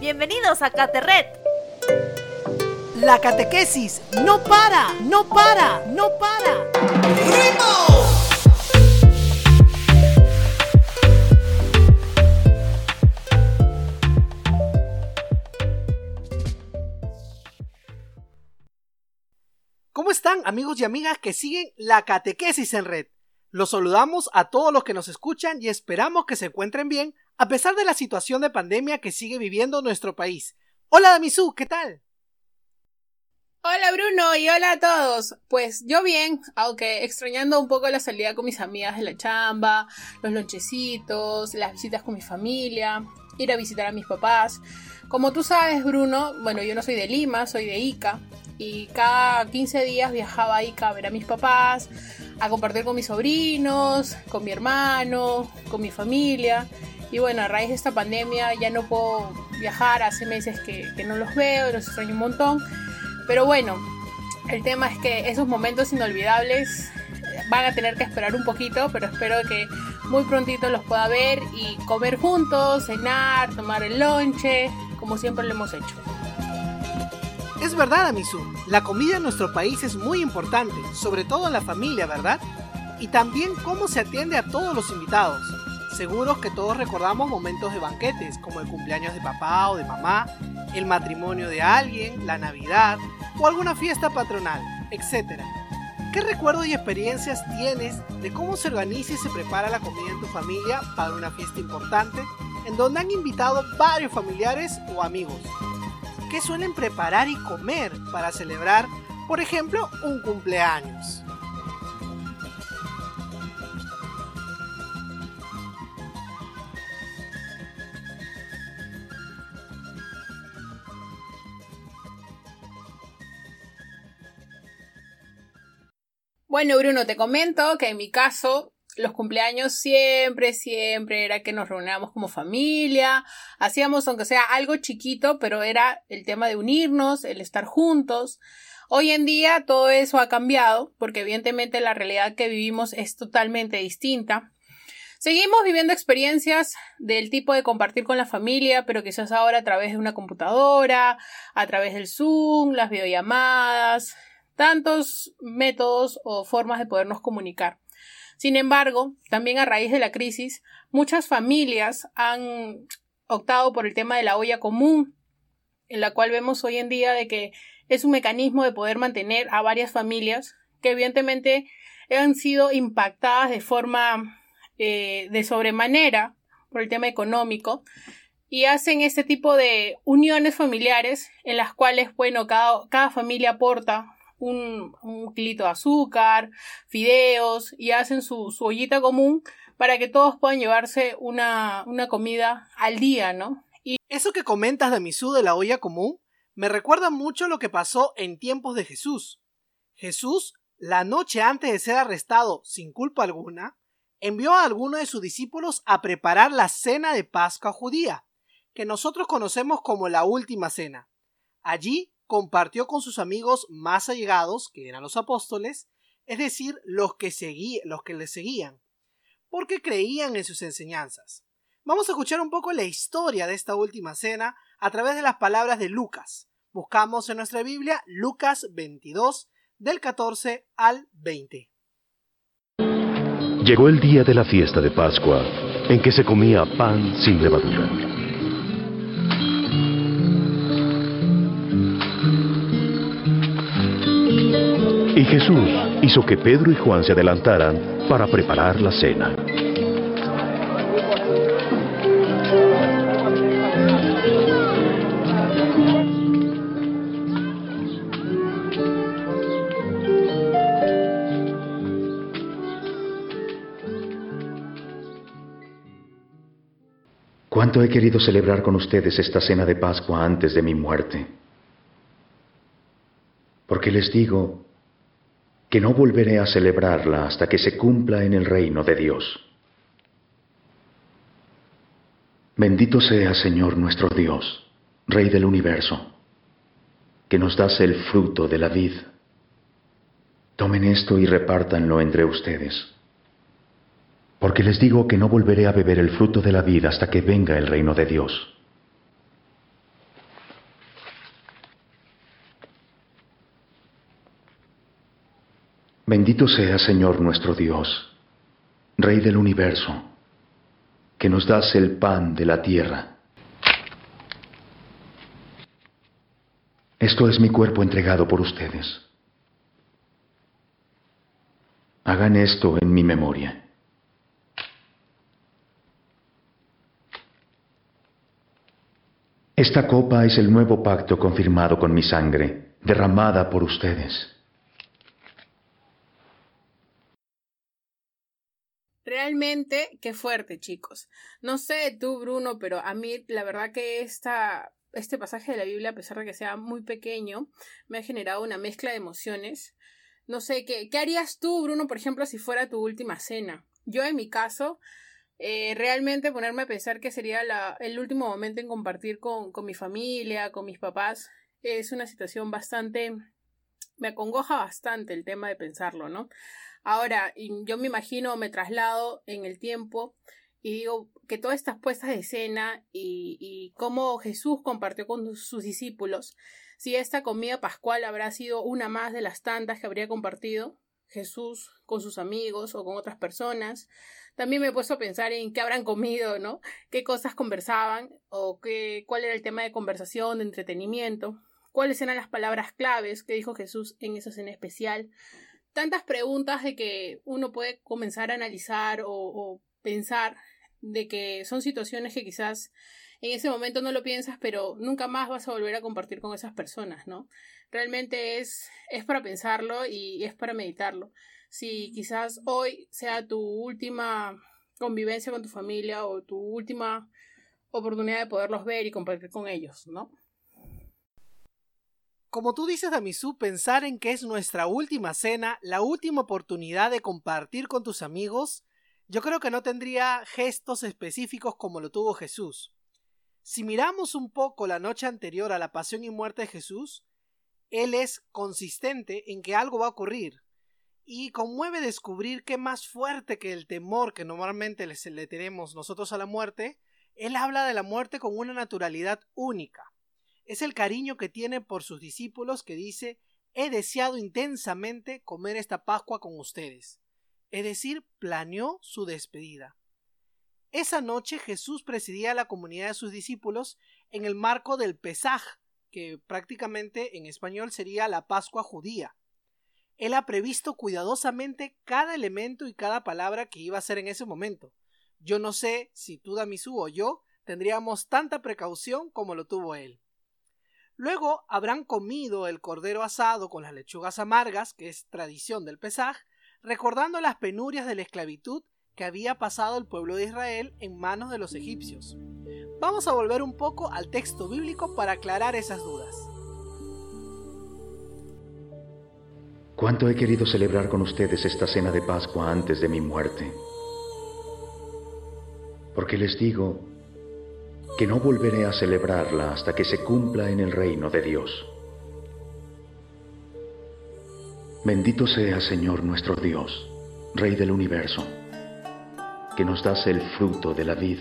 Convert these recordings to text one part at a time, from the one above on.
Bienvenidos a Caterret. La catequesis no para, no para, no para. ¿Cómo están amigos y amigas que siguen la catequesis en red? Los saludamos a todos los que nos escuchan y esperamos que se encuentren bien a pesar de la situación de pandemia que sigue viviendo nuestro país. Hola Damisú, ¿qué tal? Hola Bruno y hola a todos. Pues yo bien, aunque extrañando un poco la salida con mis amigas de la chamba, los lonchecitos, las visitas con mi familia, ir a visitar a mis papás. Como tú sabes, Bruno, bueno, yo no soy de Lima, soy de Ica y cada 15 días viajaba a Ica a ver a mis papás, a compartir con mis sobrinos, con mi hermano, con mi familia. Y bueno, a raíz de esta pandemia ya no puedo viajar, hace meses que, no los veo, los extraño un montón. Pero bueno, el tema es que esos momentos inolvidables van a tener que esperar un poquito, pero espero que muy prontito los pueda ver y comer juntos, cenar, tomar el lonche, como siempre lo hemos hecho. Es verdad, Amisu, la comida en nuestro país es muy importante, sobre todo en la familia, ¿verdad? Y también cómo se atiende a todos los invitados. Seguros que todos recordamos momentos de banquetes, como el cumpleaños de papá o de mamá, el matrimonio de alguien, la Navidad o alguna fiesta patronal, etc. ¿Qué recuerdos y experiencias tienes de cómo se organiza y se prepara la comida en tu familia para una fiesta importante en donde han invitado varios familiares o amigos? ¿Qué suelen preparar y comer para celebrar, por ejemplo, un cumpleaños? Bueno, Bruno, te comento que en mi caso los cumpleaños siempre, siempre era que nos reuníamos como familia, hacíamos aunque sea algo chiquito, pero era el tema de unirnos, el estar juntos. Hoy en día todo eso ha cambiado, porque evidentemente la realidad que vivimos es totalmente distinta. Seguimos viviendo experiencias del tipo de compartir con la familia, pero quizás ahora a través de una computadora, a través del Zoom, las videollamadas, tantos métodos o formas de podernos comunicar. Sin embargo, también a raíz de la crisis, muchas familias han optado por el tema de la olla común, en la cual vemos hoy en día de que es un mecanismo de poder mantener a varias familias que evidentemente han sido impactadas de forma eh, de sobremanera por el tema económico y hacen este tipo de uniones familiares en las cuales, bueno, cada, cada familia aporta un, un kilito de azúcar, fideos y hacen su, su ollita común para que todos puedan llevarse una, una comida al día, ¿no? Y eso que comentas de Misú de la olla común me recuerda mucho lo que pasó en tiempos de Jesús. Jesús, la noche antes de ser arrestado sin culpa alguna, envió a algunos de sus discípulos a preparar la cena de Pascua judía, que nosotros conocemos como la última cena. Allí compartió con sus amigos más allegados, que eran los apóstoles, es decir, los que, los que le seguían, porque creían en sus enseñanzas. Vamos a escuchar un poco la historia de esta última cena a través de las palabras de Lucas. Buscamos en nuestra Biblia Lucas 22, del 14 al 20. Llegó el día de la fiesta de Pascua, en que se comía pan sin levadura. Y Jesús hizo que Pedro y Juan se adelantaran para preparar la cena. ¿Cuánto he querido celebrar con ustedes esta cena de Pascua antes de mi muerte? Porque les digo que no volveré a celebrarla hasta que se cumpla en el reino de Dios. Bendito sea, Señor nuestro Dios, Rey del universo, que nos das el fruto de la vid. Tomen esto y repártanlo entre ustedes, porque les digo que no volveré a beber el fruto de la vid hasta que venga el reino de Dios. Bendito sea, Señor nuestro Dios, Rey del universo, que nos das el pan de la tierra. Esto es mi cuerpo entregado por ustedes. Hagan esto en mi memoria. Esta copa es el nuevo pacto confirmado con mi sangre, derramada por ustedes. Realmente, qué fuerte, chicos. No sé tú, Bruno, pero a mí la verdad que esta, este pasaje de la Biblia, a pesar de que sea muy pequeño, me ha generado una mezcla de emociones. No sé, ¿qué, qué harías tú, Bruno, por ejemplo, si fuera tu última cena? Yo, en mi caso, eh, realmente ponerme a pensar que sería la, el último momento en compartir con, con mi familia, con mis papás, es una situación bastante... me acongoja bastante el tema de pensarlo, ¿no? Ahora, yo me imagino, me traslado en el tiempo y digo que todas estas puestas de escena y, y cómo Jesús compartió con sus discípulos, si esta comida pascual habrá sido una más de las tantas que habría compartido Jesús con sus amigos o con otras personas. También me he puesto a pensar en qué habrán comido, ¿no? Qué cosas conversaban o qué, cuál era el tema de conversación, de entretenimiento, cuáles eran las palabras claves que dijo Jesús en esa cena especial. Tantas preguntas de que uno puede comenzar a analizar o, o pensar de que son situaciones que quizás en ese momento no lo piensas, pero nunca más vas a volver a compartir con esas personas, ¿no? Realmente es, es para pensarlo y es para meditarlo. Si quizás hoy sea tu última convivencia con tu familia o tu última oportunidad de poderlos ver y compartir con ellos, ¿no? Como tú dices, Damisú, pensar en que es nuestra última cena, la última oportunidad de compartir con tus amigos, yo creo que no tendría gestos específicos como lo tuvo Jesús. Si miramos un poco la noche anterior a la pasión y muerte de Jesús, Él es consistente en que algo va a ocurrir, y conmueve descubrir que más fuerte que el temor que normalmente le tenemos nosotros a la muerte, Él habla de la muerte con una naturalidad única. Es el cariño que tiene por sus discípulos que dice, he deseado intensamente comer esta Pascua con ustedes. Es decir, planeó su despedida. Esa noche Jesús presidía a la comunidad de sus discípulos en el marco del Pesaj, que prácticamente en español sería la Pascua judía. Él ha previsto cuidadosamente cada elemento y cada palabra que iba a ser en ese momento. Yo no sé si tú, Damisú, o yo tendríamos tanta precaución como lo tuvo él. Luego habrán comido el cordero asado con las lechugas amargas, que es tradición del Pesaj, recordando las penurias de la esclavitud que había pasado el pueblo de Israel en manos de los egipcios. Vamos a volver un poco al texto bíblico para aclarar esas dudas. ¿Cuánto he querido celebrar con ustedes esta cena de Pascua antes de mi muerte? Porque les digo que no volveré a celebrarla hasta que se cumpla en el reino de Dios. Bendito sea Señor nuestro Dios, Rey del universo que nos das el fruto de la vid.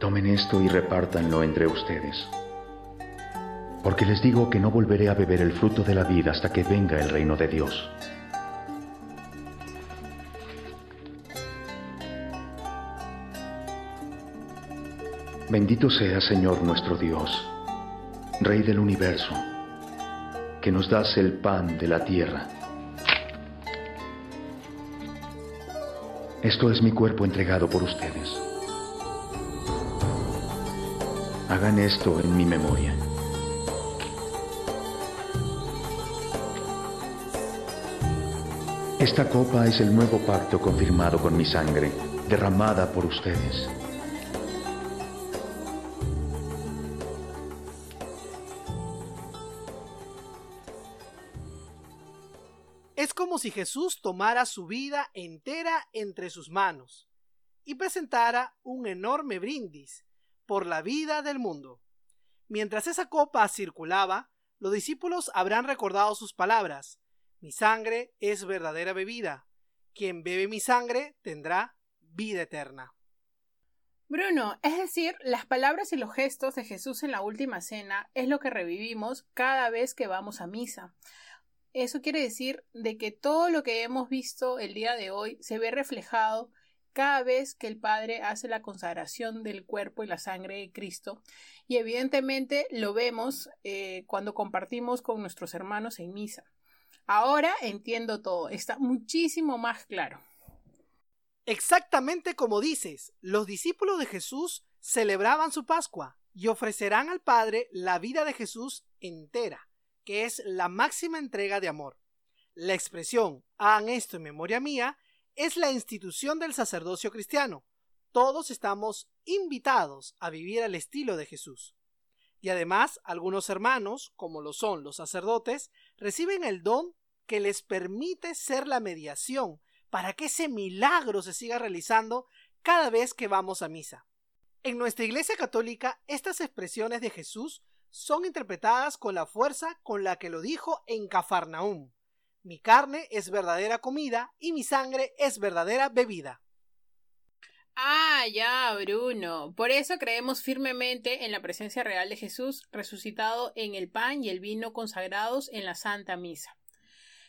Tomen esto y repártanlo entre ustedes. Porque les digo que no volveré a beber el fruto de la vid hasta que venga el reino de Dios. Bendito sea Señor nuestro Dios, Rey del universo, que nos das el pan de la tierra Esto es mi cuerpo entregado por ustedes. Hagan esto en mi memoria. Esta copa es el nuevo pacto confirmado con mi sangre, derramada por ustedes. Si Jesús tomara su vida entera entre sus manos y presentara un enorme brindis por la vida del mundo. Mientras esa copa circulaba, los discípulos habrán recordado sus palabras Mi sangre es verdadera bebida. Quien bebe mi sangre tendrá vida eterna. Bruno, es decir, las palabras y los gestos de Jesús en la última cena es lo que revivimos cada vez que vamos a misa. Eso quiere decir de que todo lo que hemos visto el día de hoy se ve reflejado cada vez que el Padre hace la consagración del cuerpo y la sangre de Cristo. Y evidentemente lo vemos eh, cuando compartimos con nuestros hermanos en misa. Ahora entiendo todo, está muchísimo más claro. Exactamente como dices, los discípulos de Jesús celebraban su Pascua y ofrecerán al Padre la vida de Jesús entera, que es la máxima entrega de amor. La expresión hagan esto en memoria mía es la institución del sacerdocio cristiano. Todos estamos invitados a vivir al estilo de Jesús. Y además, algunos hermanos, como lo son los sacerdotes, reciben el don que les permite ser la mediación para que ese milagro se siga realizando cada vez que vamos a misa. En nuestra Iglesia Católica, estas expresiones de Jesús son interpretadas con la fuerza con la que lo dijo en Cafarnaúm. Mi carne es verdadera comida y mi sangre es verdadera bebida. Ah, ya, Bruno. Por eso creemos firmemente en la presencia real de Jesús resucitado en el pan y el vino consagrados en la Santa Misa.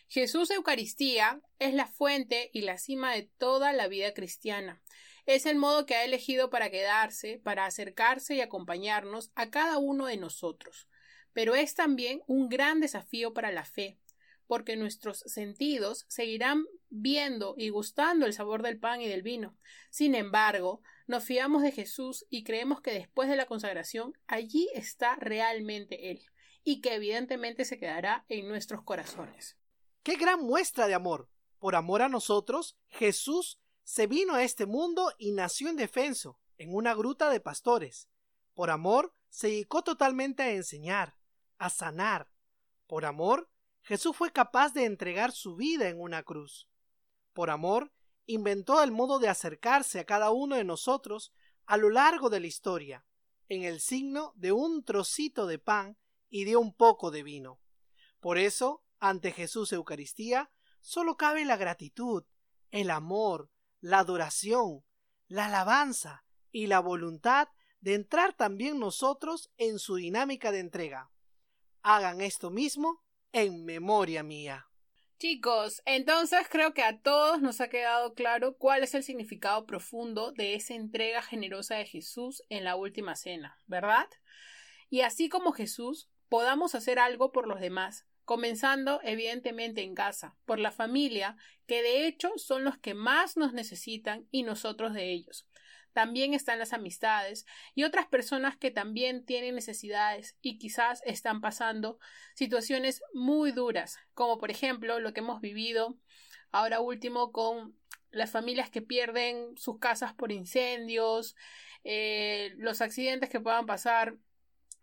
Jesús Eucaristía es la fuente y la cima de toda la vida cristiana. Es el modo que ha elegido para quedarse, para acercarse y acompañarnos a cada uno de nosotros. Pero es también un gran desafío para la fe, porque nuestros sentidos seguirán viendo y gustando el sabor del pan y del vino. Sin embargo, nos fiamos de Jesús y creemos que después de la consagración allí está realmente Él, y que evidentemente se quedará en nuestros corazones. ¡Qué gran muestra de amor! Por amor a nosotros, Jesús se vino a este mundo y nació en defenso, en una gruta de pastores. Por amor, se dedicó totalmente a enseñar, a sanar. Por amor, Jesús fue capaz de entregar su vida en una cruz. Por amor, inventó el modo de acercarse a cada uno de nosotros a lo largo de la historia, en el signo de un trocito de pan y de un poco de vino. Por eso, ante Jesús Eucaristía, solo cabe la gratitud, el amor, la adoración, la alabanza y la voluntad de entrar también nosotros en su dinámica de entrega. Hagan esto mismo en memoria mía. Chicos, entonces creo que a todos nos ha quedado claro cuál es el significado profundo de esa entrega generosa de Jesús en la última cena, ¿verdad? Y así como Jesús, podamos hacer algo por los demás, comenzando evidentemente en casa, por la familia, que de hecho son los que más nos necesitan y nosotros de ellos. También están las amistades y otras personas que también tienen necesidades y quizás están pasando situaciones muy duras, como por ejemplo lo que hemos vivido ahora último con las familias que pierden sus casas por incendios, eh, los accidentes que puedan pasar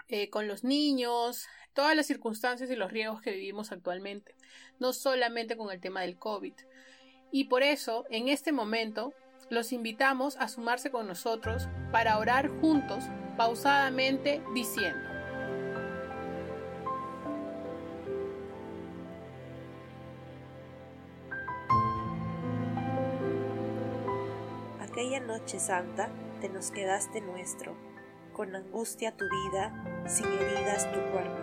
eh, con los niños, todas las circunstancias y los riesgos que vivimos actualmente, no solamente con el tema del COVID. Y por eso, en este momento, los invitamos a sumarse con nosotros para orar juntos, pausadamente, diciendo. Aquella noche santa te nos quedaste nuestro, con angustia tu vida, sin heridas tu cuerpo.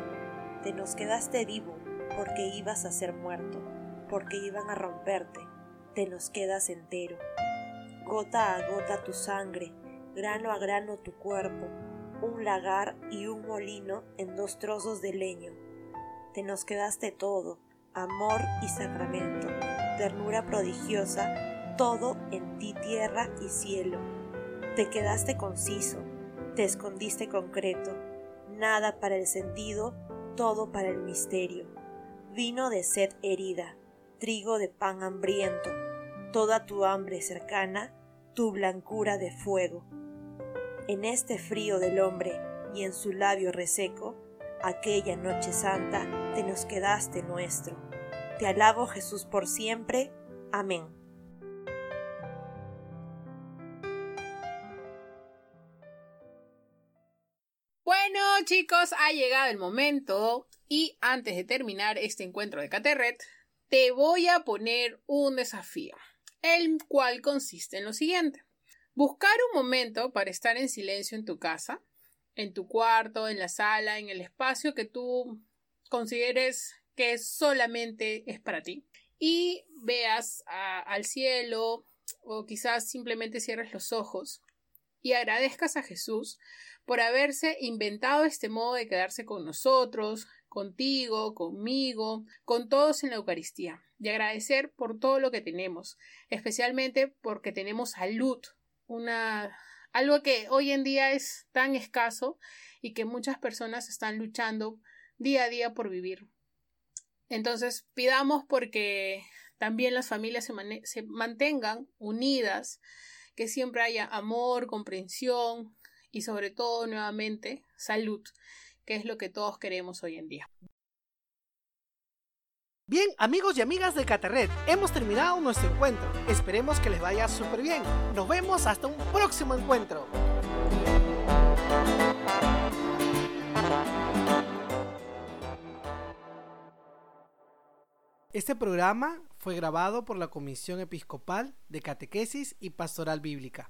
Te nos quedaste vivo porque ibas a ser muerto, porque iban a romperte, te nos quedas entero gota a gota tu sangre, grano a grano tu cuerpo, un lagar y un molino en dos trozos de leño. Te nos quedaste todo, amor y sacramento, ternura prodigiosa, todo en ti tierra y cielo. Te quedaste conciso, te escondiste concreto, nada para el sentido, todo para el misterio. Vino de sed herida, trigo de pan hambriento, toda tu hambre cercana tu blancura de fuego. En este frío del hombre y en su labio reseco, aquella noche santa te nos quedaste nuestro. Te alabo Jesús por siempre. Amén. Bueno chicos, ha llegado el momento y antes de terminar este encuentro de Caterret, te voy a poner un desafío el cual consiste en lo siguiente. Buscar un momento para estar en silencio en tu casa, en tu cuarto, en la sala, en el espacio que tú consideres que solamente es para ti y veas al cielo o quizás simplemente cierres los ojos y agradezcas a Jesús por haberse inventado este modo de quedarse con nosotros, contigo, conmigo, con todos en la Eucaristía, y agradecer por todo lo que tenemos, especialmente porque tenemos salud, una algo que hoy en día es tan escaso y que muchas personas están luchando día a día por vivir. Entonces, pidamos porque también las familias se mantengan unidas, que siempre haya amor, comprensión y sobre todo nuevamente salud, que es lo que todos queremos hoy en día. Bien, amigos y amigas de Caterret, hemos terminado nuestro encuentro. Esperemos que les vaya súper bien. Nos vemos hasta un próximo encuentro. Este programa fue grabado por la Comisión Episcopal de Catequesis y Pastoral Bíblica.